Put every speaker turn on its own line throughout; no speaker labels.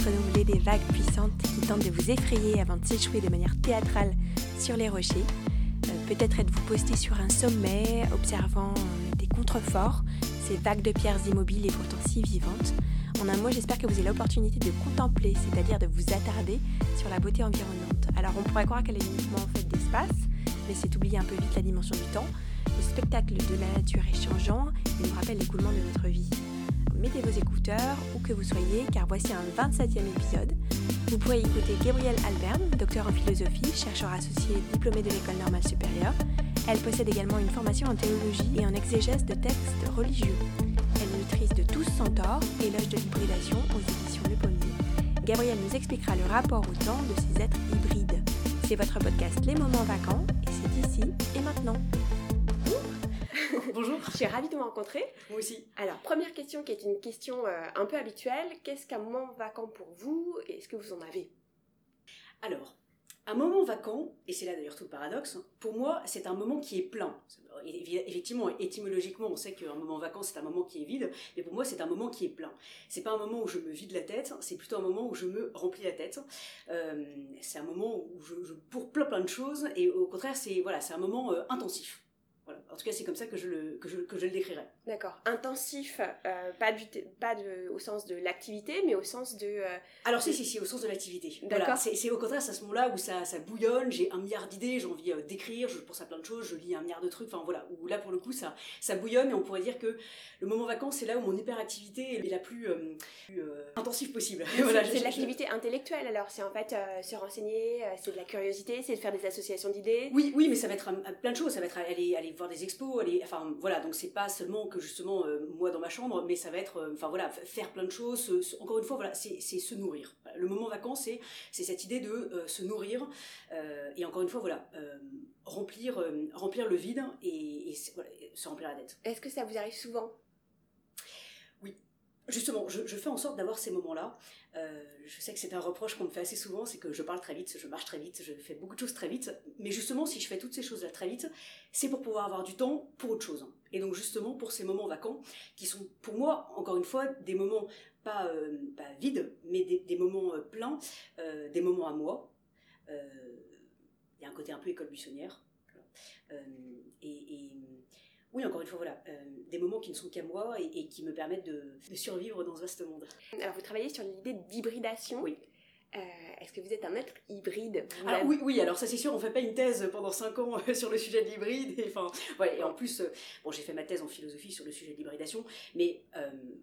renouvelé des vagues puissantes qui tentent de vous effrayer avant de s'échouer de manière théâtrale sur les rochers. Euh, peut-être êtes-vous posté sur un sommet, observant euh, des contreforts, ces vagues de pierres immobiles et pourtant si vivantes. En un mot, j'espère que vous avez l'opportunité de contempler, c'est-à-dire de vous attarder sur la beauté environnante. Alors on pourrait croire qu'elle est uniquement en fait d'espace, mais c'est oublier un peu vite la dimension du temps. Le spectacle de la nature est changeant et nous rappelle l'écoulement de notre vie. Mettez vos écouteurs, où que vous soyez, car voici un 27e épisode. Vous pourrez écouter Gabrielle Alberne, docteur en philosophie, chercheur associé diplômé de l'école normale supérieure. Elle possède également une formation en théologie et en exégèse de textes religieux. Elle maîtrise de tous centaures, éloge de l'hybridation aux éditions Le Pommier. Gabrielle nous expliquera le rapport au temps de ces êtres hybrides. C'est votre podcast Les Moments Vacants et c'est ici et maintenant.
Bonjour.
Je suis ravie de vous rencontrer.
Moi aussi.
Alors, première question qui est une question euh, un peu habituelle. Qu'est-ce qu'un moment vacant pour vous et est-ce que vous en avez?
Alors, un moment vacant, et c'est là d'ailleurs tout le paradoxe, pour moi c'est un moment qui est plein. Effectivement, étymologiquement, on sait qu'un moment vacant c'est un moment qui est vide, mais pour moi c'est un moment qui est plein. C'est pas un moment où je me vide la tête, c'est plutôt un moment où je me remplis la tête. Euh, c'est un moment où je, je, pour plein plein de choses, et au contraire c'est voilà, c'est un moment euh, intensif. Voilà. En tout cas, c'est comme ça que je le, que je, que je le décrirais.
D'accord. Intensif, euh, pas, du, pas de, au sens de l'activité, mais au sens de... Euh,
Alors si, si, si, au sens de l'activité. D'accord. C'est au contraire, c'est à ce moment-là où ça, ça bouillonne, j'ai un milliard d'idées, j'ai envie euh, d'écrire, je pense à plein de choses, je lis un milliard de trucs, enfin voilà, où là, pour le coup, ça, ça bouillonne, et on pourrait dire que le moment vacances, c'est là où mon hyperactivité est la plus, plus intensive possible.
voilà, c'est de l'activité intellectuelle, alors c'est en fait se renseigner, c'est de la curiosité, c'est de faire des associations d'idées.
Oui, oui, mais ça va être plein de choses, ça va être aller, aller voir des expos, aller, enfin voilà, donc c'est pas seulement que justement euh, moi dans ma chambre, mais ça va être, euh, enfin voilà, faire plein de choses. encore une fois, voilà, c'est se nourrir. Le moment vacances, c'est cette idée de euh, se nourrir et encore une fois, voilà, remplir remplir le vide et, se remplir la tête.
Est-ce que ça vous arrive souvent
Justement, je, fais en sorte d'avoir ces moments-là. Euh, je sais que c'est un reproche qu'on me fait assez souvent, c'est que je parle très vite, je marche très vite, je fais beaucoup de choses très vite. Mais justement, si je fais toutes ces choses-là très vite, c'est pour pouvoir avoir du temps pour autre chose. Et donc justement, pour ces moments vacants, qui sont pour moi, encore une fois, des moments pas, euh, pas vides, mais des, moments euh, pleins, des moments à moi. Il y a un côté un peu école buissonnière. Oui, encore une fois, voilà, euh, des moments qui ne sont qu'à moi et, qui me permettent de, survivre dans ce vaste monde.
Alors, vous travaillez sur l'idée d'hybridation.
Oui.
Euh, est-ce que vous êtes un être hybride?
Ah, Oui, oui. Alors ça c'est sûr, on fait pas une thèse pendant 5 ans euh, sur le sujet de l'hybride. Et, enfin, ouais, et en plus, bon, j'ai fait ma thèse en philosophie sur le sujet de l'hybridation, mais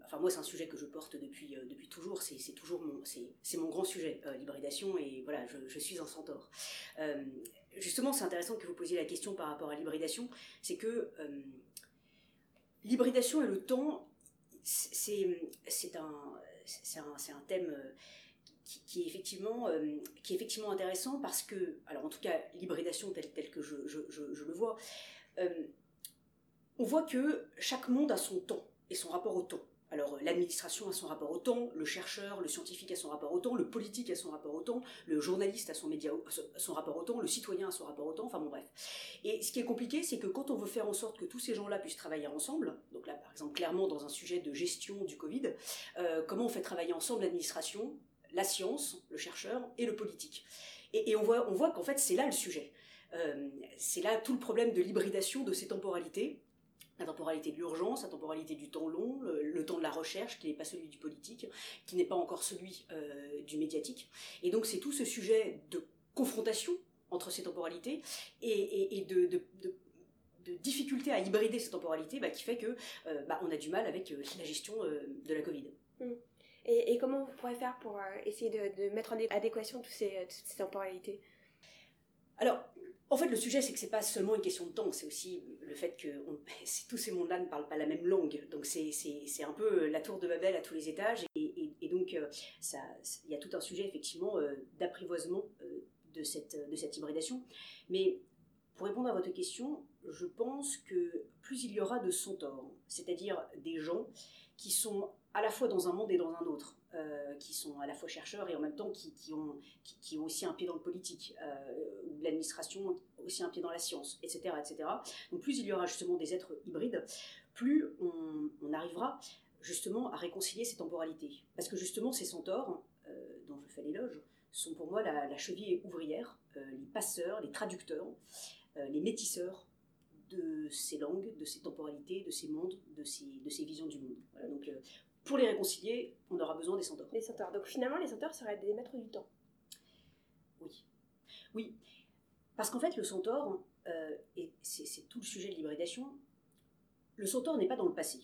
enfin moi c'est un sujet que je porte depuis depuis toujours. C'est toujours mon c'est mon grand sujet l'hybridation et voilà, je, je, suis un centaure justement, c'est intéressant que vous posiez la question par rapport à l'hybridation, c'est que l'hybridation et le temps, c'est un, un, un, thème euh, qui, est effectivement, euh, qui est effectivement intéressant parce que, alors en tout cas, l'hybridation telle, telle, que je, je, je, le vois, on voit que chaque monde a son temps et son rapport au temps. Alors l'administration a son rapport au temps, le chercheur, le scientifique a son rapport au temps, le politique a son rapport au temps, le journaliste a son, rapport au le citoyen a son rapport au temps, enfin bon bref. Et ce qui est compliqué, c'est que quand on veut faire en sorte que tous ces gens-là puissent travailler ensemble, donc là par exemple clairement dans un sujet de gestion du Covid, euh, comment on fait travailler ensemble l'administration, la science, le chercheur et le politique? Et, on voit, on voit qu'en fait c'est là le sujet. Euh, c'est là tout le problème de l'hybridation de ces temporalités la temporalité de l'urgence, la temporalité du temps long, le, temps de la recherche, qui n'est pas celui du politique, qui n'est pas encore celui euh, du médiatique. Et donc c'est tout ce sujet de confrontation entre ces temporalités et, de, de, difficulté à hybrider ces temporalités bah, qui fait que euh, bah, on a du mal avec euh, la gestion de la Covid.
Mmh. Et, comment vous pourrez faire pour essayer de, mettre en adéquation toutes ces, toutes ces temporalités?
Alors, en fait, le sujet, c'est que c'est pas seulement une question de temps, c'est aussi le fait que tous ces mondes-là ne parlent pas la même langue. Donc, c'est un peu la tour de Babel à tous les étages. Et, donc, euh, il y a tout un sujet, effectivement, euh, d'apprivoisement euh, de, cette, hybridation. Mais pour répondre à votre question, je pense que plus il y aura de centaures, c'est-à-dire des gens qui sont à la fois dans un monde et dans un autre, euh, qui sont à la fois chercheurs et en même temps qui, qui ont, qui, ont aussi un pied dans le politique, euh, ou l'administration aussi un pied dans la science, etc., etc. Donc plus il y aura justement des êtres hybrides, plus on, arrivera justement à réconcilier ces temporalités. Parce que justement, ces centaures, dont je fais l'éloge, sont pour moi la, cheville ouvrière, les passeurs, les traducteurs, les métisseurs de ces langues, de ces temporalités, de ces mondes, de ces, de ces visions du monde. donc, pour les réconcilier, on aura besoin des centaures.
Les centaures. Donc finalement, les centaures seraient des maîtres du temps.
Oui. Oui. Parce qu'en fait, le centaure, euh, et c'est tout le sujet de l'hybridation, le centaure n'est pas dans le passé.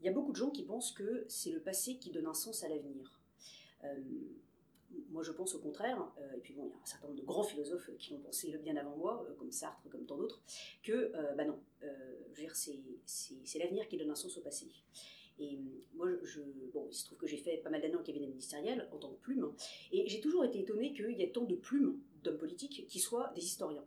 Il y a beaucoup de gens qui pensent que c'est le passé qui donne un sens à l'avenir. Euh, moi, je pense au contraire, euh, et puis bon, il y a un certain nombre de grands philosophes qui l'ont pensé bien avant moi, comme Sartre, comme tant d'autres, que, bah non, c'est l'avenir qui donne un sens au passé. Et moi, bon, il se trouve que j'ai fait pas mal d'années en cabinet ministériel en tant que plume, et j'ai toujours été étonnée qu'il y ait tant de plumes d'hommes politiques qui soient des historiens.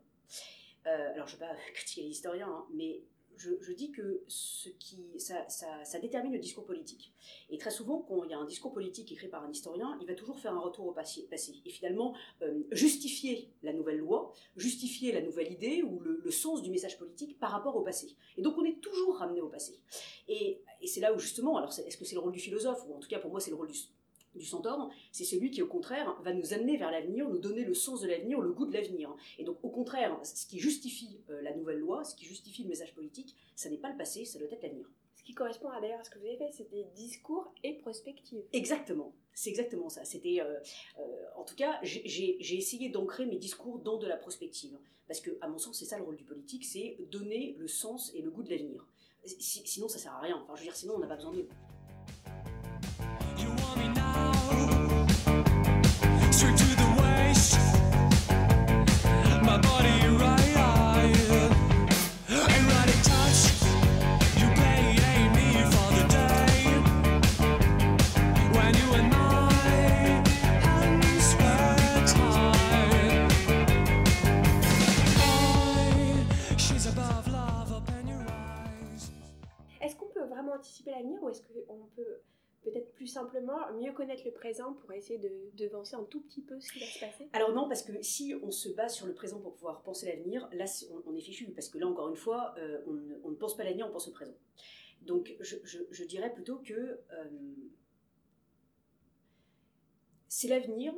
Euh, alors, je ne vais pas critiquer les historiens, hein, mais je, dis que ce qui, ça, détermine le discours politique. Et très souvent, quand il y a un discours politique écrit par un historien, il va toujours faire un retour au passé. Et finalement, euh, justifier la nouvelle loi, justifier la nouvelle idée ou le, le, sens du message politique par rapport au passé. Et donc, on est toujours ramené au passé. Et, et c'est là où, justement, alors est-ce que c'est le rôle du philosophe, ou en tout cas pour moi, c'est le rôle du, du centaure, c'est celui qui, au contraire, va nous amener vers l'avenir, nous donner le sens de l'avenir, le goût de l'avenir. Et donc, au contraire, ce qui justifie euh, la nouvelle loi, ce qui justifie le message politique, ça n'est pas le passé, ça doit être l'avenir.
Ce qui correspond à d'ailleurs à ce que vous avez fait, c'était discours et prospective.
Exactement, c'est exactement ça. C'était, euh, euh, en tout cas, j'ai essayé d'ancrer mes discours dans de la prospective, parce que, à mon sens, c'est ça le rôle du politique, c'est donner le sens et le goût de l'avenir. sinon, ça sert à rien. Enfin, je veux dire, sinon, on n'a pas besoin de.
Est-ce l'avenir ou est-ce qu'on peut peut-être plus simplement mieux connaître le présent pour essayer de, de penser un tout petit peu ce qui va se passer?
Alors non, parce que si on se base sur le présent pour pouvoir penser l'avenir, là on, est fichu, parce que là encore une fois, euh, on, ne pense pas l'avenir, on pense au présent. Donc je, dirais plutôt que euh, c'est l'avenir,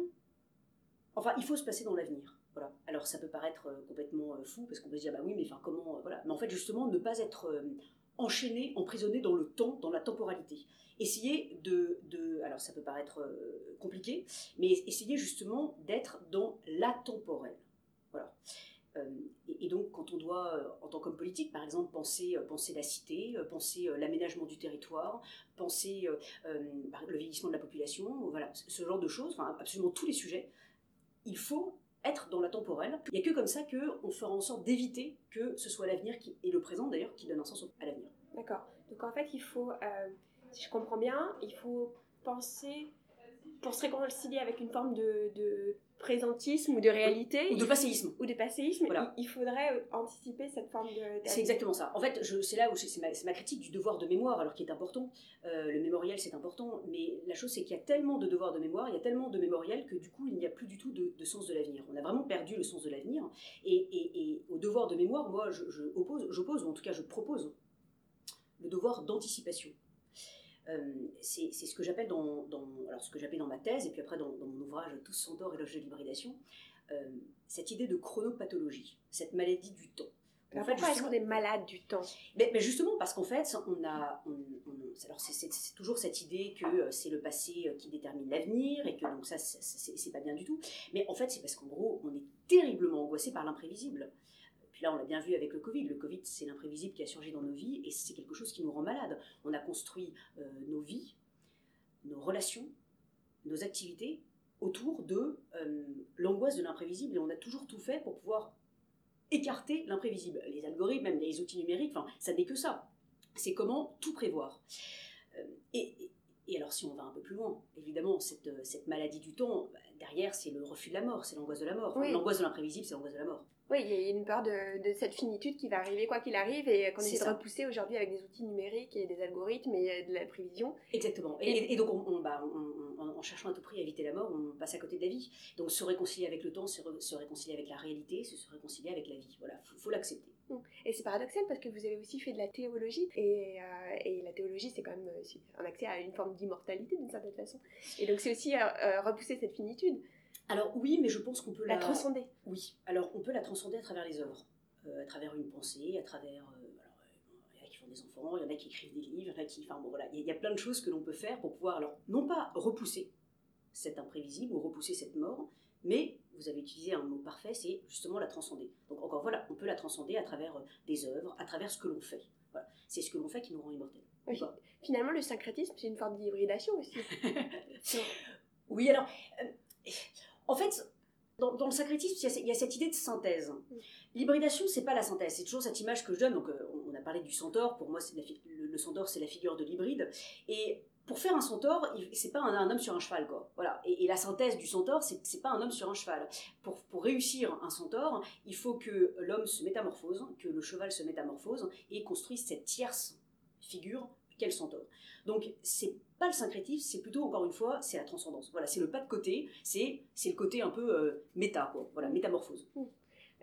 enfin il faut se passer dans l'avenir. Voilà. Alors ça peut paraître euh, complètement fou, parce qu'on peut se dire, bah oui, mais enfin comment, voilà. Mais en fait justement, ne pas être enchaîné, emprisonné dans le temps, dans la temporalité essayer de, alors ça peut paraître euh, compliqué, mais essayer justement d'être dans l'atemporel. Voilà. Euh, et, donc, quand on doit, euh, en tant qu'homme politique, par exemple, penser, penser la cité, penser l'aménagement du territoire, penser le vieillissement de la population, voilà, ce genre de choses, enfin, absolument tous les sujets, il faut être dans la temporelle. Il n'y a que comme ça qu'on fera en sorte d'éviter que ce soit l'avenir et le présent d'ailleurs qui donne un sens à l'avenir.
D'accord. Donc en fait, il faut si je comprends bien, il faut penser, pour se réconcilier avec une forme de présentisme ou de réalité.
Ou de passéisme.
Ou de passéisme, voilà. il, faudrait anticiper cette forme de...
C'est exactement ça. En fait, c'est là où c'est ma, ma, critique du devoir de mémoire, alors qui est important. Euh, le mémorial, c'est important, mais la chose, c'est qu'il y a tellement de devoirs de mémoire, il y a tellement de mémorial que du coup, il n'y a plus du tout de, sens de l'avenir. On a vraiment perdu le sens de l'avenir. Et, et, et, au devoir de mémoire, moi, je, je oppose, j'oppose, ou en tout cas, je propose le devoir d'anticipation. Euh, c'est ce que j'appelle dans, alors ce que j'appelle dans ma thèse et puis après dans, mon ouvrage Tous sans et l'âge de l'hybridation, euh, cette idée de chronopathologie, cette maladie du temps.
En fait, pourquoi est-ce qu'on est malade du temps?
Mais, justement parce qu'en fait, on a, alors c'est toujours cette idée que euh, c'est le passé qui détermine l'avenir et que donc ça c'est pas bien du tout. Mais en fait, c'est parce qu'en gros, on est terriblement angoissé par l'imprévisible. Puis là, on l'a bien vu avec le Covid. Le Covid, c'est l'imprévisible qui a surgi dans nos vies et c'est quelque chose qui nous rend malades. On a construit euh, nos vies, nos relations, nos activités autour de euh, l'angoisse de l'imprévisible et on a toujours tout fait pour pouvoir écarter l'imprévisible. Les algorithmes, même les outils numériques, enfin, ça n'est que ça. C'est comment tout prévoir. Euh, et, et, alors, si on va un peu plus loin, évidemment, cette, cette maladie du temps, bah, derrière, c'est le refus de la mort, c'est l'angoisse de la mort. L'angoisse de l'imprévisible, c'est l'angoisse de la mort.
Oui, il y a une peur de, cette finitude qui va arriver quoi qu'il arrive et qu'on essaie de repousser aujourd'hui avec des outils numériques et des algorithmes et de la prévision.
Exactement. Et, donc, bah, en cherchant à tout prix à éviter la mort, on passe à côté de la vie. Donc, se réconcilier avec le temps, se, réconcilier avec la réalité, se, réconcilier avec la vie. Voilà, il faut l'accepter.
Mm. Et c'est paradoxal parce que vous avez aussi fait de la théologie et, euh, et la théologie c'est quand même euh, un accès à une forme d'immortalité d'une certaine façon. Et donc c'est aussi repousser cette finitude.
Alors oui, mais je pense qu'on peut
la, la transcender.
Oui, alors on peut la transcender à travers les œuvres, à travers une pensée, à travers des enfants, il y en a qui écrivent des livres, il y en a qui. Enfin bon voilà, il y a plein de choses que l'on peut faire pour pouvoir, alors, non pas repousser cet imprévisible ou repousser cette mort, mais vous avez utilisé un mot parfait, c'est justement la transcender. Donc encore voilà, on peut la transcender à travers euh, des œuvres, à travers ce que l'on fait. Voilà. C'est ce que l'on fait qui nous rend immortels.
Finalement, le syncrétisme, c'est une forme d'hybridation aussi.
oui, alors, euh, en fait, dans, le syncrétisme, il y, a, cette idée de synthèse. L'hybridation, c'est pas la synthèse. C'est toujours cette image que je donne. Donc, euh, on a parlé du centaure. Pour moi, le, centaure, c'est la figure de l'hybride. Et pour faire un centaure, c'est pas un, homme sur un cheval, quoi. Voilà. Et, la synthèse du centaure, c'est pas un homme sur un cheval. Pour réussir un centaure, il faut que l'homme se métamorphose, que le cheval se métamorphose et construise cette tierce figure qu'est le centaure. Donc, c'est pas le syncrétisme, c'est plutôt, encore une fois, c'est la transcendance. Voilà, c'est le pas de côté, c'est le côté un peu euh, méta, quoi. Voilà, métamorphose.
Mmh.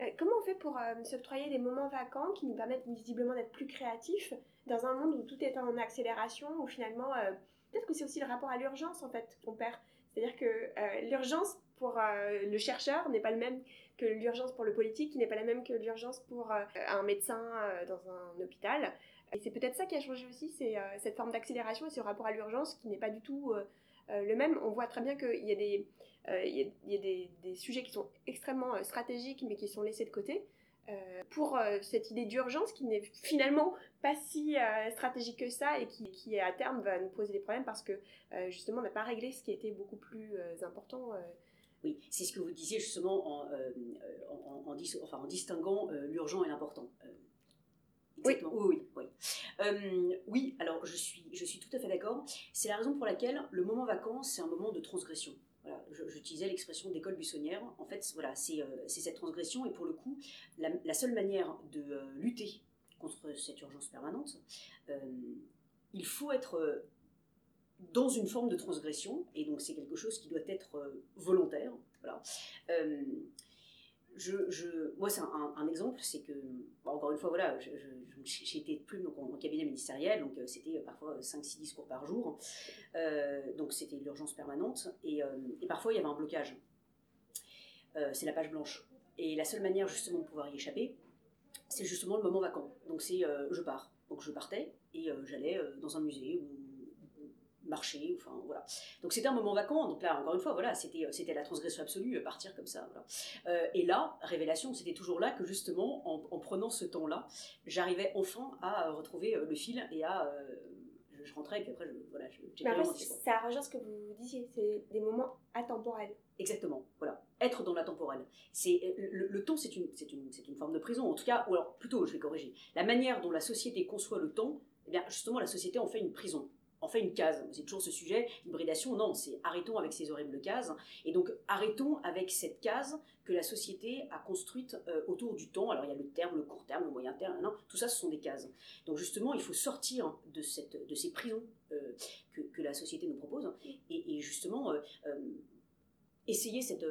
Euh, comment on fait pour euh, s'octroyer des moments vacants qui nous permettent visiblement d'être plus créatifs dans un monde où tout est en accélération, où finalement, euh, peut-être que c'est aussi le rapport à l'urgence en fait qu'on perd. C'est-à-dire que l'urgence pour le chercheur n'est pas le même que l'urgence pour le politique, qui n'est pas la même que l'urgence pour un médecin dans un hôpital. Et c'est peut-être ça qui a changé aussi, c'est cette forme d'accélération et ce rapport à l'urgence qui n'est pas du tout le même. On voit très bien qu'il y a des euh, sujets qui sont extrêmement euh, stratégiques mais qui sont laissés de côté. Euh, pour cette idée d'urgence qui n'est finalement pas si stratégique que ça et qui, à terme va nous poser des problèmes parce que justement on n'a pas réglé ce qui était beaucoup plus important.
Oui, c'est ce que vous disiez justement en, en, enfin, en distinguant l'urgent et l'important.
Oui.
oui, oui. Oui. oui, alors je suis, je suis tout à fait d'accord. C'est la raison pour laquelle le moment vacances, c'est un moment de transgression. Voilà, j'utilisais l'expression d'école buissonnière. En fait, voilà, c'est euh, cette transgression, et pour le coup, la, seule manière de euh, lutter contre cette urgence permanente, euh, il faut être dans une forme de transgression, et donc c'est quelque chose qui doit être volontaire. Voilà moi, c'est un, exemple, c'est que, encore une fois, voilà, été plume donc, en, cabinet ministériel, donc euh, c'était euh, parfois 5-6 discours par jour, euh, donc c'était l'urgence permanente, et, parfois il y avait un blocage. c'est la page blanche. Et la seule manière justement de pouvoir y échapper, c'est justement le moment vacant. Donc c'est je pars. Donc je partais et j'allais dans un musée ou marcher, enfin voilà. Donc c'était un moment vacant, donc là encore une fois, voilà, c'était, euh, c'était la transgression absolue, euh, partir comme ça. Voilà. Euh, et là, révélation, c'était toujours là que justement, en, prenant ce temps-là, j'arrivais enfin à retrouver le fil et à je rentrais et puis après, je, voilà,
je, Mais ça rejoint ce que vous disiez, c'est des moments atemporels.
Exactement, voilà. Être dans l'intemporel. C'est, le, temps, c'est une, c'est, une, c'est une forme de prison, en tout cas, ou alors plutôt, je vais corriger. La manière dont la société conçoit le temps, eh bien, justement, la société en fait une prison en fait une case. C'est toujours ce sujet, hybridation, non, c'est arrêtons avec ces horribles cases. Et donc arrêtons avec cette case que la société a construite euh, autour du temps. Alors il y a le terme, le court terme, le moyen terme, non, tout ça ce sont des cases. Donc justement, il faut sortir de, cette, de ces prisons euh, que, la société nous propose et, justement euh, essayer cette,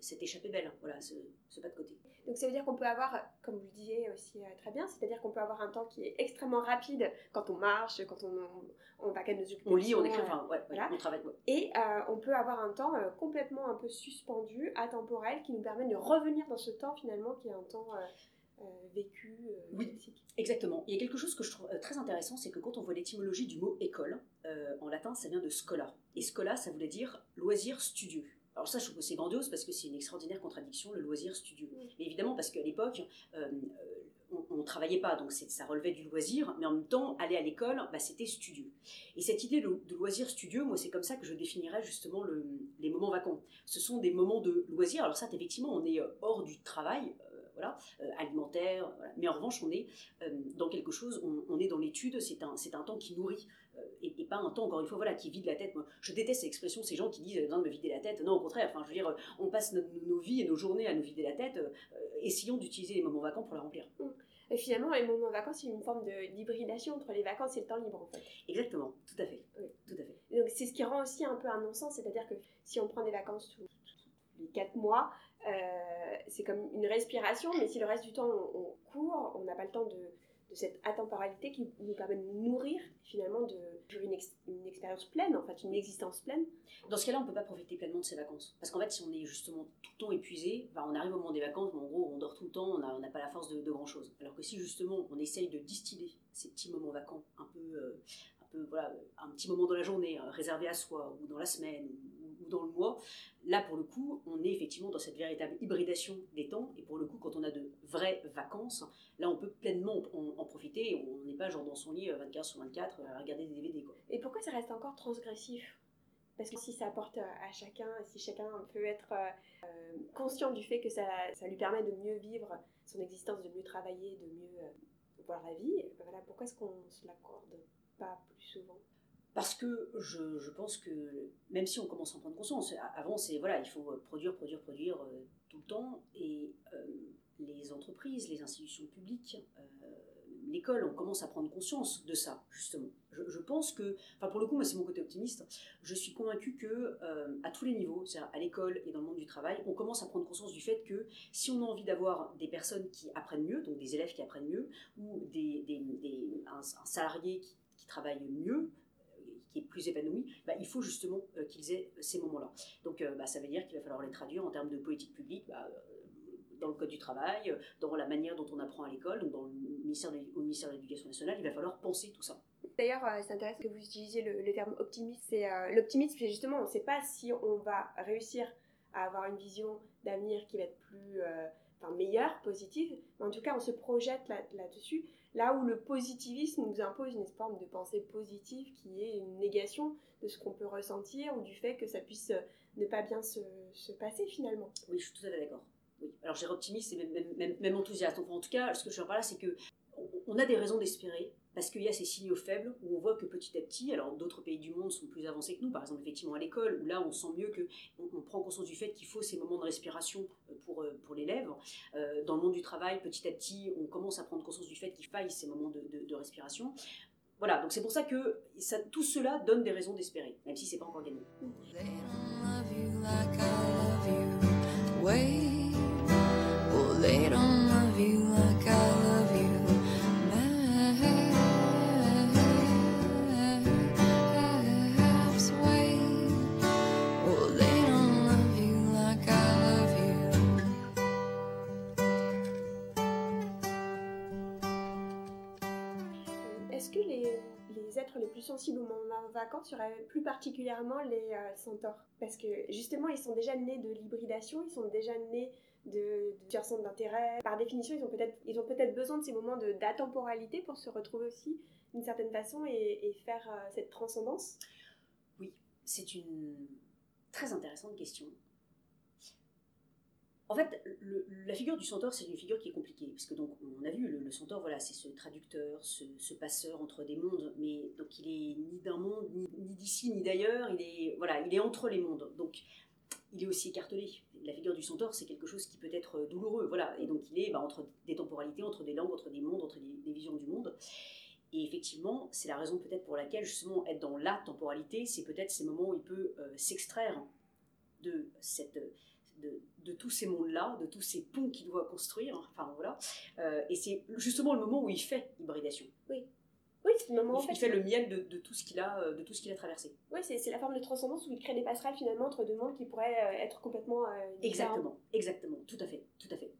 cette échappée belle, voilà, ce, ce pas de côté.
Donc ça veut dire qu'on peut avoir, comme vous le disiez aussi euh, très bien, c'est-à-dire qu'on peut avoir un temps qui est extrêmement rapide quand on marche, quand on, on, va qu'à nos occupations.
On lit, on écrit, enfin, ouais, voilà. on travaille.
Et euh, on peut avoir un temps euh, complètement un peu suspendu, atemporel, qui nous permet de revenir dans ce temps finalement qui est un temps vécu,
oui, Exactement. Il y a quelque chose que je trouve très intéressant, c'est que quand on voit l'étymologie du mot école, en latin, ça vient de scola. Et scola, ça voulait dire loisir studieux. Alors ça, je trouve que c'est grandiose parce que c'est une extraordinaire contradiction, le loisir studieux. évidemment, parce qu'à l'époque, euh, on ne travaillait pas, donc ça relevait du loisir, mais en même temps, aller à l'école, bah, c'était studieux. Et cette idée de, loisir studieux, moi, c'est comme ça que je définirais justement les moments vacants. Ce sont des moments de loisir. Alors ça, effectivement, on est euh, hors du travail, euh, voilà, alimentaire, mais en revanche, on est dans quelque chose, on, est dans l'étude, c'est un, un temps qui nourrit et, pas un temps, encore une fois, voilà, qui vide la tête. Moi, je déteste cette expression, ces gens qui disent besoin de me vider la tête. Non, au contraire, enfin, je veux dire, on passe nos, vies et nos journées à nous vider la tête. Euh, essayons d'utiliser les moments vacants pour la remplir.
Mmh. Et finalement, les moments vacants, c'est une forme d'hybridation entre les vacances et le temps libre, en fait.
Exactement, tout à fait. Tout à fait.
donc, c'est ce qui rend aussi un peu un non-sens, c'est-à-dire que si on prend des vacances tous depuis 4 mois, c'est comme une respiration, mais si le reste du temps on court, on n'a pas le temps de, cette atemporalité qui nous permet de nourrir finalement de une, expérience pleine, en fait, une existence pleine.
Dans ce cas-là, on ne peut pas profiter pleinement de ses vacances. Parce qu'en fait, si on est justement tout le temps épuisé, bah, on arrive au moment des vacances, mais en gros, on dort tout le temps, on n'a pas la force de, grand-chose. Alors que si justement on essaye de distiller ces petits moments vacants, un peu, euh, petit moment dans la journée, euh, réservé à soi, ou dans la semaine, dans le mois, là pour le coup, on est effectivement dans cette véritable hybridation des temps. Et pour le coup, quand on a de vraies vacances, là on peut pleinement en, profiter. On n'est pas genre dans son lit 24 euh, sur 24 euh, à regarder des DVD. Quoi.
Et pourquoi ça reste encore transgressif? Parce que si ça apporte à chacun, si chacun peut être euh, conscient du fait que ça, ça, lui permet de mieux vivre son existence, de mieux travailler, de mieux voir la vie, voilà, pourquoi est-ce qu'on ne se l'accorde pas plus souvent?
Parce que je, pense que même si on commence à en prendre conscience, avant c'est voilà, il faut produire, produire, produire euh, tout le temps, et euh, les entreprises, les institutions publiques, euh, l'école, on commence à prendre conscience de ça justement. Je, pense que, enfin pour le coup, moi c'est mon côté optimiste. Je suis convaincue que à tous les niveaux, c'est-à-dire à, l'école et dans le monde du travail, on commence à prendre conscience du fait que si on a envie d'avoir des personnes qui apprennent mieux, donc des élèves qui apprennent mieux, ou des, des, un, salarié qui, qui travaille mieux, qui est plus épanoui, bah, il faut justement euh, qu'ils aient ces moments-là. Donc euh, bah, ça veut dire qu'il va falloir les traduire en termes de politique publique. Bah, euh, dans le code du travail, dans la manière dont on apprend à l'école, donc dans le ministère au ministère de l'Éducation nationale, il va falloir penser tout ça.
D'ailleurs, c'est intéressant que vous utilisiez le, terme optimiste. L'optimisme, c'est justement, on ne sait pas si on va réussir à avoir une vision d'avenir qui va être plus, enfin meilleure, positive. Mais en tout cas, on se projette là-dessus. Là où le positivisme nous impose une forme de pensée positive qui est une négation de ce qu'on peut ressentir ou du fait que ça puisse euh, ne pas bien se, se passer finalement.
Oui, je suis tout à fait d'accord. Oui. Alors j'ai optimiste et même, enthousiaste. en tout cas, ce que je veux dire là, c'est que on a des raisons d'espérer parce qu'il y a ces signaux faibles où on voit que petit à petit, alors d'autres pays du monde sont plus avancés que nous, par exemple effectivement à l'école, où là on sent mieux que on, prend conscience du fait qu'il faut ces moments de respiration euh, pour, euh, pour l'élève. Euh, dans le monde du travail, petit à petit, on commence à prendre conscience du fait qu'il faille ces moments de, respiration. Voilà, donc c'est pour ça que ça, tout cela donne des raisons d'espérer, même si c'est pas encore gagné.
Sensibles au moment plus particulièrement les euh, centaures. Parce que justement, ils sont déjà nés de l'hybridation, ils sont déjà nés de, de centres d'intérêt. Par définition, ils ont peut-être ils ont peut-être besoin de ces moments d'atemporalité pour se retrouver aussi d'une certaine façon et, faire euh, cette transcendance.
Oui, c'est une très intéressante question. En fait, la figure du centaure, c'est une figure qui est compliquée, parce que donc on a vu le, centaure, voilà, c'est ce traducteur, ce, passeur entre des mondes, mais donc il est ni d'un monde, ni, d'ici, ni d'ailleurs, il est voilà, il est entre les mondes, donc il est aussi écartelé. La figure du centaure, c'est quelque chose qui peut être douloureux, voilà, et donc il est bah, entre des temporalités, entre des langues, entre des mondes, entre des, visions du monde. Et effectivement, c'est la raison peut-être pour laquelle justement être dans la temporalité, c'est peut-être ces moments où il peut euh, s'extraire de cette de, tous ces mondes-là, de tous ces ponts qu'il doit construire. Enfin voilà. Euh, et c'est justement le moment où il fait hybridation.
Oui. Oui, c'est le moment
il, fait, il fait le miel de, tout ce qu'il a, euh, de tout ce qu'il a traversé.
Oui, c'est la forme de transcendance où il crée des passerelles finalement entre deux mondes qui pourraient euh, être complètement
Exactement, exactement, tout à fait, tout à fait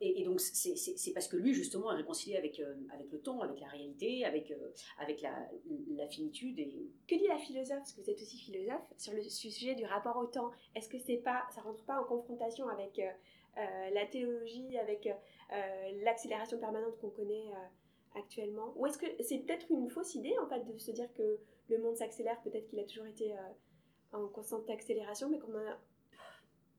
et, donc, c'est parce que lui, justement, est réconcilié avec, euh, avec le temps, avec la réalité, avec, euh, avec la, la, finitude. Et...
Que dit la philosophe, parce que vous êtes aussi philosophe, sur le sujet du rapport au temps? Est-ce que c'est pas, ça rentre pas en confrontation avec euh, la théologie, avec l'accélération permanente qu'on connaît actuellement? Ou est-ce que c'est peut-être une fausse idée, en fait, de se dire que le monde s'accélère Peut-être qu'il a toujours été en constante accélération, mais qu'on a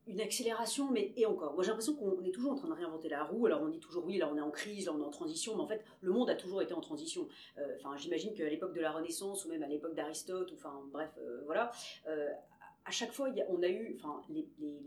une accélération, mais et encore. Moi, j'ai l'impression qu'on est toujours en train de réinventer la roue. Alors, on dit toujours oui, là, on est en crise, là, on est en transition, mais en fait, le monde a toujours été en transition. Euh, enfin, j'imagine qu'à l'époque de la Renaissance, ou même à l'époque d'Aristote, ou enfin, bref, euh, voilà. Euh, à chaque fois, on a eu, enfin, les, les,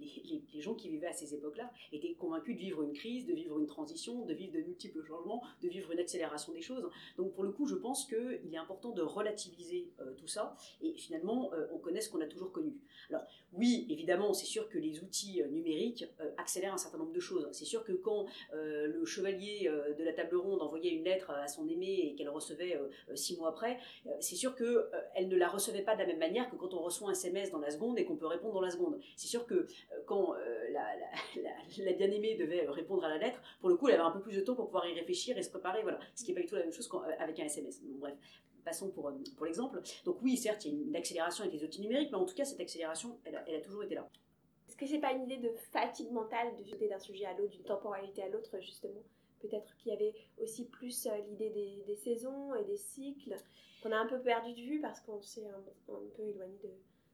les, gens qui vivaient à ces époques-là étaient convaincus de vivre une crise, de vivre une transition, de vivre de multiples changements, de vivre une accélération des choses. Donc, pour le coup, je pense qu'il est important de relativiser euh, tout ça et finalement, euh, on connaît ce qu'on a toujours connu. Alors, oui, évidemment, c'est sûr que les outils euh, numériques accélèrent un certain nombre de choses. C'est sûr que quand le chevalier de la table ronde envoyait une lettre à son aimé et qu'elle recevait six mois après, c'est sûr qu'elle ne la recevait pas de la même manière que quand on reçoit un SMS dans la seconde et qu'on peut répondre dans la seconde. C'est sûr que euh, quand euh, la, bien-aimée devait euh, répondre à la lettre, pour le coup, elle avait un peu plus de temps pour pouvoir y réfléchir et se préparer, voilà. Ce qui n'est pas du tout la même chose avec un SMS. bref, passons pour, pour l'exemple. Donc oui, certes, il y a une accélération avec les outils numériques, mais en tout cas, cette accélération, elle a, toujours été là.
Est-ce que c'est pas une idée de fatigue mentale de sauter d'un sujet à l'autre, d'une temporalité à l'autre, justement? Peut-être qu'il y avait aussi plus l'idée des, saisons et des cycles qu'on a un peu perdu de vue parce qu'on s'est un, peu éloigné de,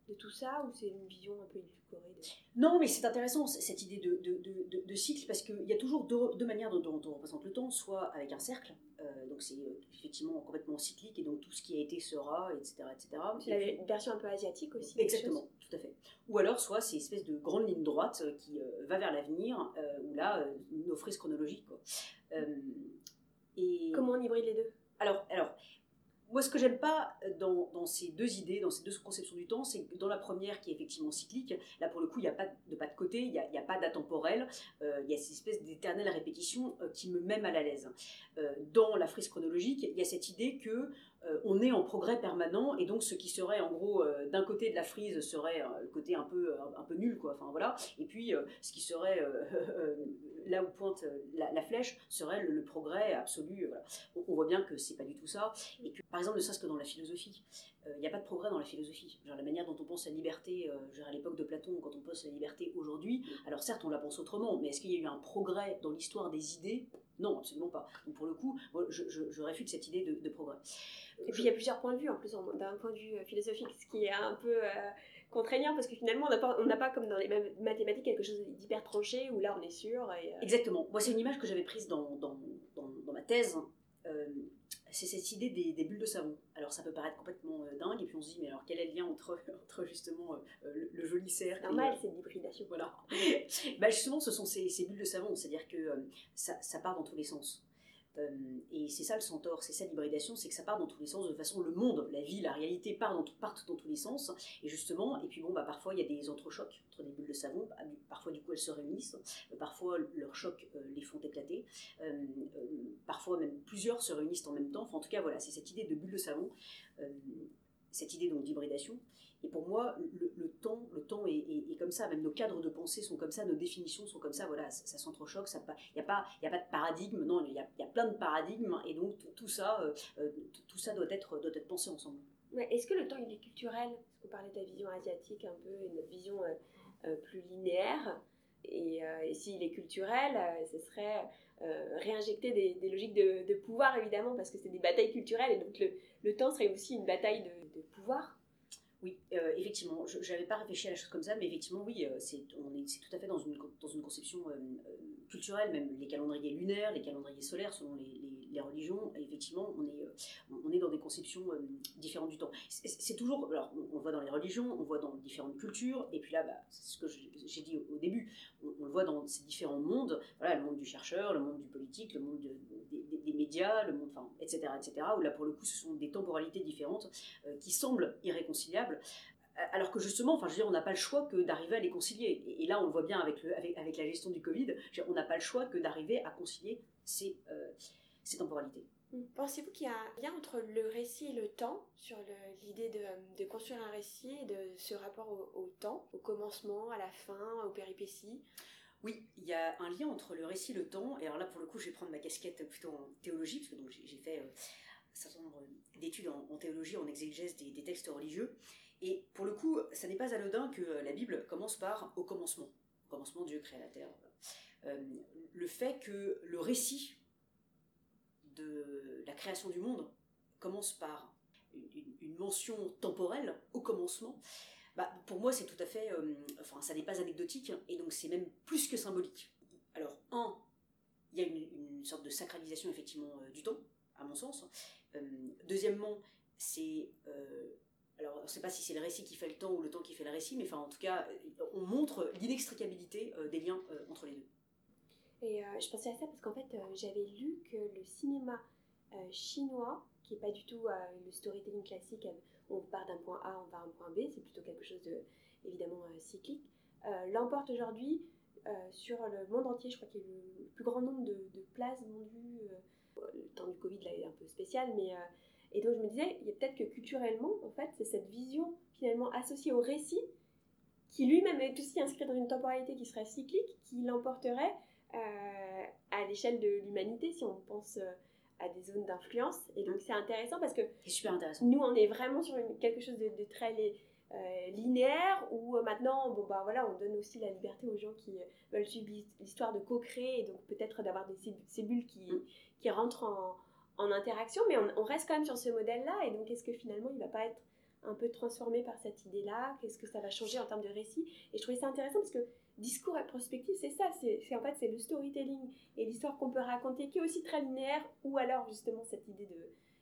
de tout ça ou c'est une vision un peu édulcorée
Non, mais c'est intéressant cette idée de, de, de, cycle parce qu'il y a toujours deux, manières dont, on représente le temps, soit avec un cercle, euh, donc c'est euh, effectivement complètement cyclique et donc tout ce qui a été sera, etc. etc.
C'est une version un peu asiatique aussi.
Exactement, tout à fait. Ou alors soit c'est une espèce de grande ligne droite euh, qui va vers l'avenir, où là, nos frises chronologiques. Quoi.
et... Comment on hybride les deux?
Alors, moi, ce que j'aime pas dans, ces deux idées, dans ces deux conceptions du temps, c'est que dans la première, qui est effectivement cyclique, là pour le coup, il n'y a pas de pas de côté, il n'y a, pas d'atemporel, euh, il y a cette espèce d'éternelle répétition euh, qui me met mal à l'aise. Euh, dans la frise chronologique, il y a cette idée que euh, on est en progrès permanent et donc ce qui serait en gros euh, d'un côté de la frise serait euh, le côté un peu un, peu nul quoi enfin voilà. Et puis ce qui serait là où pointe la, flèche serait le, progrès absolu on, voit bien que c'est pas du tout ça. Et que par exemple ne serait-ce que dans la philosophie il n'y a pas de progrès dans la philosophie. Genre la manière dont on pense la liberté, genre à l'époque de Platon, quand on pense la liberté aujourd'hui, alors certes on la pense autrement, mais est-ce qu'il y a eu un progrès dans l'histoire des idées? Non, absolument pas. Donc pour le coup, je, réfute cette idée de progrès.
Et puis il y a plusieurs points de vue en plus, d'un point de vue euh, philosophique, ce qui est un peu euh, contraignant parce que finalement on n'a pas, pas comme dans les mathématiques quelque chose d'hyper tranché où là on est sûr. Et,
euh, Exactement. Moi c'est une image que j'avais prise dans, dans, dans, ma thèse. C'est cette idée des, bulles de savon. Alors ça peut paraître complètement dingue, et puis on se dit, mais alors quel est le lien entre, entre justement le, joli cercle
Normal, c'est l'hybridation.
Voilà. bah justement, ce sont ces, ces bulles de savon, c'est-à-dire que ça, ça, part dans tous les sens. Euh, et c'est ça le centaure, c'est ça l'hybridation, c'est que ça part dans tous les sens. De toute façon, le monde, la vie, la réalité part dans, partent dans tous les sens. Et justement, et puis bon, bah, parfois il y a des entrechocs entre des bulles de savon. Bah, parfois, du coup, elles se réunissent. Euh, parfois, leurs chocs euh, les font éclater. parfois, même plusieurs se réunissent en même temps. En tout cas, voilà, c'est cette idée de bulle de savon, cette idée donc d'hybridation. Et pour moi, le, temps, le temps est, comme ça. Même nos cadres de pensée sont comme ça, nos définitions sont comme ça. Voilà, ça, ça s'entrechoque. Il n'y a, pas, de paradigme. Non, il y a, plein de paradigmes. Et donc, tout, ça, euh, euh, tout ça doit être, pensé ensemble.
Est-ce que le temps, il est culturel? Parce qu'on parlait de ta vision asiatique un peu, une vision euh, plus linéaire. Et, s'il est culturel, ce serait réinjecter des, logiques de, pouvoir, évidemment, parce que c'est des batailles culturelles. Et donc, le, temps serait aussi une bataille de pouvoir.
Oui, euh, effectivement, je n'avais pas réfléchi à la chose comme ça, mais effectivement, oui, euh, c'est tout à fait dans une, dans une conception euh, culturelle, même les calendriers lunaires, les calendriers solaires, selon les, religions, effectivement, on est, on est dans des conceptions différentes du temps. C'est toujours, alors on, voit dans les religions, on voit dans différentes cultures, et puis là, bah, c'est ce que j'ai dit au, début, on, le voit dans ces différents mondes, voilà, le monde du chercheur, le monde du politique, le monde des, médias, le monde, enfin, etc., etc., où là, pour le coup, ce sont des temporalités différentes qui semblent irréconciliables, alors que justement, enfin, je veux dire, on n'a pas le choix que d'arriver à les concilier. Et, là, on le voit bien avec, le, avec, la gestion du Covid, on n'a pas le choix que d'arriver à concilier ces, euh, ces temporalités.
Hmm. Pensez-vous qu'il y a un lien entre le récit et le temps, sur l'idée de, de, construire un récit et de ce rapport au, temps, au commencement, à la fin, aux péripéties?
Oui, il y a un lien entre le récit et le temps. Et alors là, pour le coup, je vais prendre ma casquette plutôt en théologie, parce que j'ai fait euh, un certain nombre d'études en, théologie, en exégèse des, textes religieux. Et pour le coup, ça n'est pas anodin que la Bible commence par au commencement. Au commencement, Dieu crée la terre. Euh, le fait que le récit de la création du monde commence par une, mention temporelle au commencement, bah, pour moi c'est tout à fait, euh, enfin ça n'est pas anecdotique et donc c'est même plus que symbolique. Alors un, il y a une, sorte de sacralisation effectivement euh, du temps, à mon sens. Euh, deuxièmement, c'est alors, on ne sait pas si c'est le récit qui fait le temps ou le temps qui fait le récit, mais enfin, en tout cas, on montre l'inextricabilité des liens entre les deux.
Et je pensais à ça parce qu'en fait, j'avais lu que le cinéma chinois, qui n'est pas du tout le storytelling classique, on part d'un point A, on va à un point B, c'est plutôt quelque chose de évidemment cyclique, l'emporte aujourd'hui sur le monde entier. Je crois qu'il y a le plus grand nombre de, places vendues. le temps du Covid, là, est un peu spécial, mais et donc je me disais, il y a peut-être que culturellement, en fait, c'est cette vision finalement associée au récit qui lui-même est aussi inscrit dans une temporalité qui serait cyclique, qui l'emporterait euh, à l'échelle de l'humanité si on pense euh, à des zones d'influence. Et donc c'est intéressant parce que
super intéressant.
nous, on est vraiment sur quelque chose de, très euh, linéaire où maintenant, bon bah voilà, on donne aussi la liberté aux gens qui veulent suivre l'histoire de co-créer et donc peut-être d'avoir des cellules qui, mm. qui rentrent en en interaction, mais on, reste quand même sur ce modèle-là. Et donc, est-ce que finalement, il va pas être un peu transformé par cette idée-là Qu'est-ce que ça va changer en termes de récit Et je trouvais ça intéressant parce que discours et prospective, c'est ça. C'est en fait c'est le storytelling et l'histoire qu'on peut raconter qui est aussi très linéaire, ou alors justement cette idée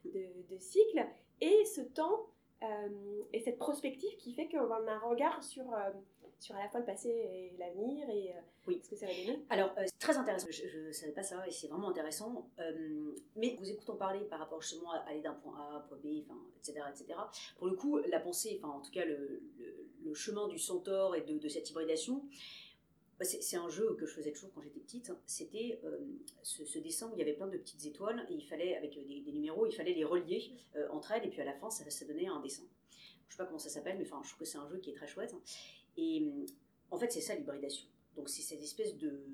de, de, cycle et ce temps euh, et cette prospective qui fait qu'on a un regard sur euh, sur à la fois le passé et l'avenir et euh, oui. ce que ça va donner
Alors, euh, c'est très intéressant. Je ne savais pas ça et c'est vraiment intéressant. Euh, mais vous écoutons parler par rapport justement à aller d'un point A point B, etc., etc. Pour le coup, la pensée, enfin en tout cas le, le, chemin du centaure et de, de cette hybridation, bah, c'est un jeu que je faisais toujours quand j'étais petite. C'était ce, dessin où il y avait plein de petites étoiles et il fallait, avec des, numéros, il fallait les relier entre elles et puis à la fin, ça, ça donnait un dessin. Je sais pas comment ça s'appelle, mais enfin, je trouve que c'est un jeu qui est très chouette. Et en fait, c'est ça l'hybridation. Donc, c'est cette espèce de,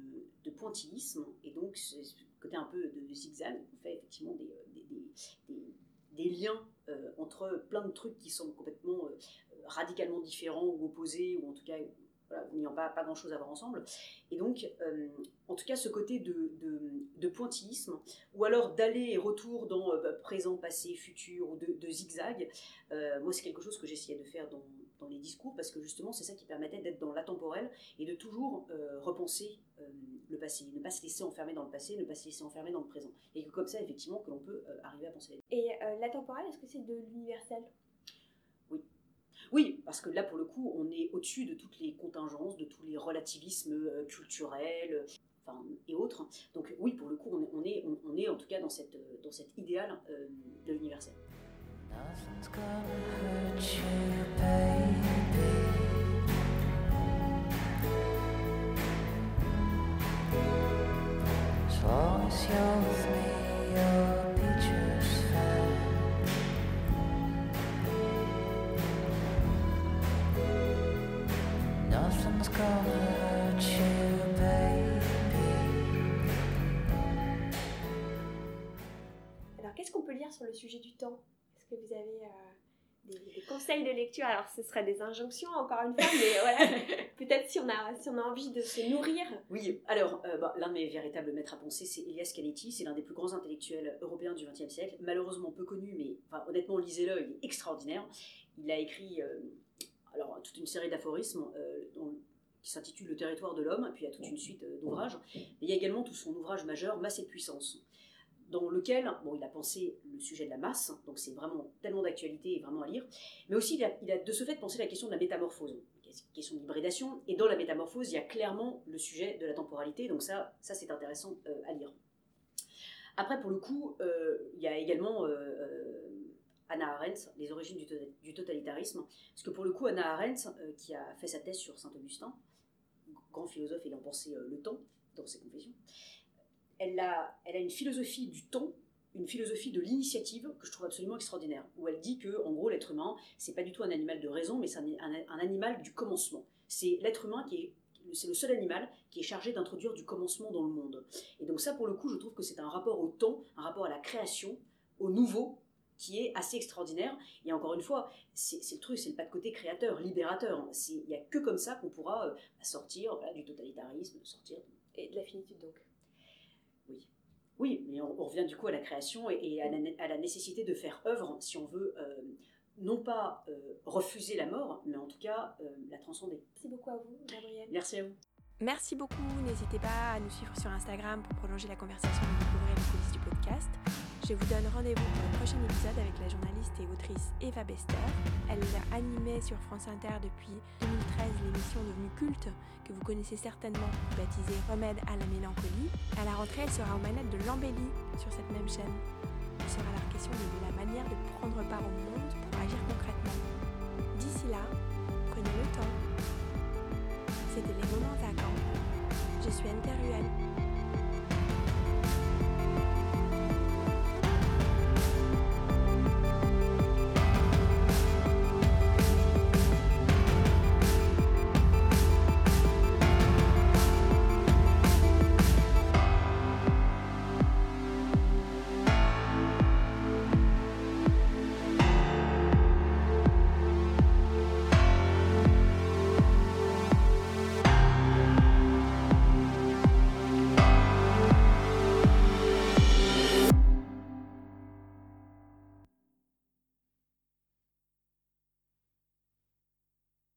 pointillisme et donc ce côté un peu de zigzag. On fait effectivement des, des, liens euh, entre plein de trucs qui sont complètement euh, radicalement différents ou opposés, ou en tout cas n'ayant pas, pas grand-chose à voir ensemble. Et donc, euh, en tout cas, ce côté de, de, pointillisme, ou alors d'aller et retour dans bah, présent, passé, futur, ou de, zigzag, moi, c'est quelque chose que j'essayais de faire dans, dans les discours, parce que justement, c'est ça qui permettait d'être dans l'intemporel et de toujours euh, repenser euh, le passé, ne pas se laisser enfermer dans le passé, ne pas se laisser enfermer dans le présent. Et que comme ça, effectivement, que l'on peut euh, arriver à penser.
Et l'intemporel, est-ce que c'est de l'universel?
Oui, parce que là, pour le coup, on est au-dessus de toutes les contingences, de tous les relativismes culturels, et autres. Donc oui, pour le coup, on est, on est, on, est en tout cas dans, cette, dans cet idéal de l'universel. Qu'est-ce qu'on peut lire sur le sujet du temps? Que vous avez euh, des, conseils de lecture? Alors, ce seraient des injonctions, encore une fois, mais voilà, peut-être si, on a, si on a envie de se nourrir. Oui, alors, euh, bah, l'un de mes véritables maîtres à penser, c'est Elias Canetti, c'est l'un des plus grands intellectuels européens du XXe siècle, malheureusement peu connu, mais enfin, honnêtement, lisez-le, il est extraordinaire. Il a écrit euh, alors, toute une série d'aphorismes qui s'intitule Le territoire de l'homme, puis il y a toute une suite d'ouvrages. Mais il y a également tout son ouvrage majeur, Masse et puissance dans lequel bon, il a pensé le sujet de la masse, donc c'est vraiment tellement d'actualité et vraiment à lire, mais aussi il a, de ce fait pensé la question de la métamorphose, question de l'hybridation, et dans la métamorphose, il y a clairement le sujet de la temporalité, donc ça, ça c'est intéressant euh, à lire. Après, pour le coup, euh, il y a également euh, Anna Arendt, Les origines du, du, totalitarisme, parce que pour le coup, Anna Arendt, qui a fait sa thèse sur Saint-Augustin, grand philosophe ayant pensé le temps dans ses confessions, elle a, une philosophie du temps, une philosophie de l'initiative que je trouve absolument extraordinaire, où elle dit que, en gros, l'être humain, c'est pas du tout un animal de raison, mais c'est un, animal du commencement. C'est l'être humain qui est c'est le seul animal qui est chargé d'introduire du commencement dans le monde. Et donc ça, pour le coup, je trouve que c'est un rapport au temps, un rapport à la création, au nouveau, qui est assez extraordinaire. Et encore une fois, c'est le truc, c'est le pas de côté créateur, libérateur. Il n'y a que comme ça qu'on pourra euh, sortir du totalitarisme, sortir...
Et de la finitude donc.
Oui. Oui, mais on, revient du coup à la création et, à, la, nécessité de faire œuvre si on veut euh, non pas euh, refuser la mort, mais en tout cas euh, la transcender.
Merci beaucoup à vous, Gabrielle.
Merci à vous.
Merci beaucoup. N'hésitez pas à nous suivre sur Instagram pour prolonger la conversation et découvrir les coulisses du podcast.
Je vous donne rendez-vous pour le prochain épisode avec la journaliste et autrice Eva Bester. Elle animait sur France Inter depuis 2013 l'émission devenue culte que vous connaissez certainement, baptisée Remède à la mélancolie. À la rentrée, elle sera aux manettes de l'embellie sur cette même chaîne. Il sera la question de la manière de prendre part au monde pour agir concrètement. D'ici là, prenez le temps. C'était les moments vacants. Je suis Anne.